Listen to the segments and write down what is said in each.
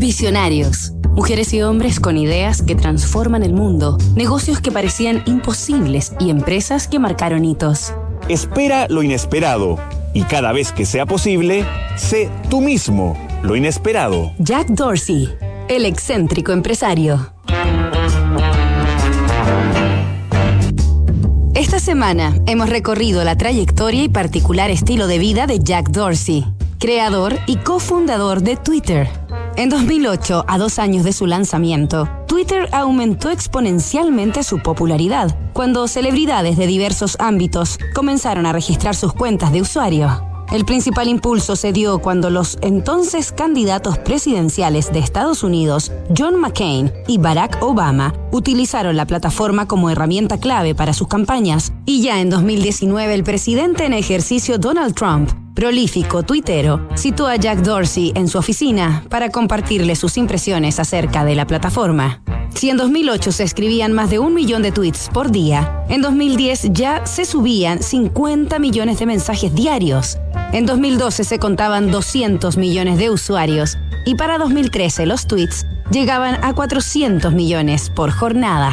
Visionarios. Mujeres y hombres con ideas que transforman el mundo, negocios que parecían imposibles y empresas que marcaron hitos. Espera lo inesperado y cada vez que sea posible, sé tú mismo lo inesperado. Jack Dorsey, el excéntrico empresario. Esta semana hemos recorrido la trayectoria y particular estilo de vida de Jack Dorsey, creador y cofundador de Twitter. En 2008, a dos años de su lanzamiento, Twitter aumentó exponencialmente su popularidad cuando celebridades de diversos ámbitos comenzaron a registrar sus cuentas de usuario. El principal impulso se dio cuando los entonces candidatos presidenciales de Estados Unidos, John McCain y Barack Obama, utilizaron la plataforma como herramienta clave para sus campañas. Y ya en 2019 el presidente en ejercicio Donald Trump prolífico tuitero, citó a Jack Dorsey en su oficina para compartirle sus impresiones acerca de la plataforma. Si en 2008 se escribían más de un millón de tweets por día, en 2010 ya se subían 50 millones de mensajes diarios. En 2012 se contaban 200 millones de usuarios y para 2013 los tweets llegaban a 400 millones por jornada.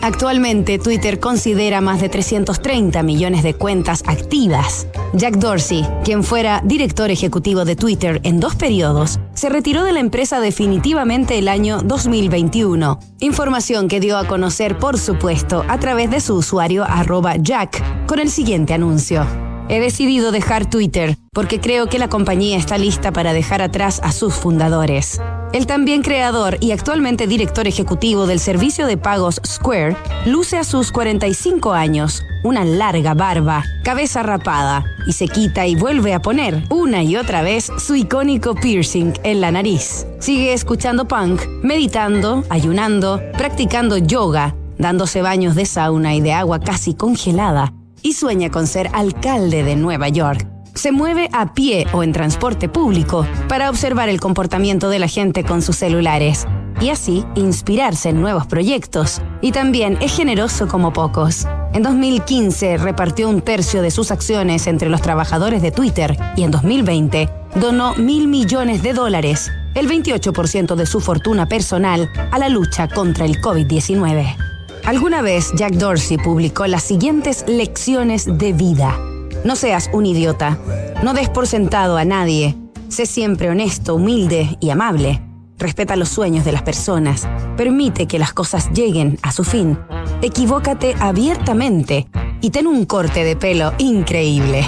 Actualmente Twitter considera más de 330 millones de cuentas activas. Jack Dorsey, quien fuera director ejecutivo de Twitter en dos periodos, se retiró de la empresa definitivamente el año 2021. Información que dio a conocer, por supuesto, a través de su usuario arroba Jack, con el siguiente anuncio. He decidido dejar Twitter porque creo que la compañía está lista para dejar atrás a sus fundadores. El también creador y actualmente director ejecutivo del servicio de pagos Square luce a sus 45 años, una larga barba, cabeza rapada y se quita y vuelve a poner una y otra vez su icónico piercing en la nariz. Sigue escuchando punk, meditando, ayunando, practicando yoga, dándose baños de sauna y de agua casi congelada y sueña con ser alcalde de Nueva York se mueve a pie o en transporte público para observar el comportamiento de la gente con sus celulares y así inspirarse en nuevos proyectos. Y también es generoso como pocos. En 2015 repartió un tercio de sus acciones entre los trabajadores de Twitter y en 2020 donó mil millones de dólares, el 28% de su fortuna personal, a la lucha contra el COVID-19. Alguna vez Jack Dorsey publicó las siguientes lecciones de vida. No seas un idiota. No des por sentado a nadie. Sé siempre honesto, humilde y amable. Respeta los sueños de las personas. Permite que las cosas lleguen a su fin. Equivócate abiertamente y ten un corte de pelo increíble.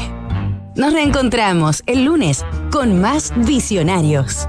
Nos reencontramos el lunes con más visionarios.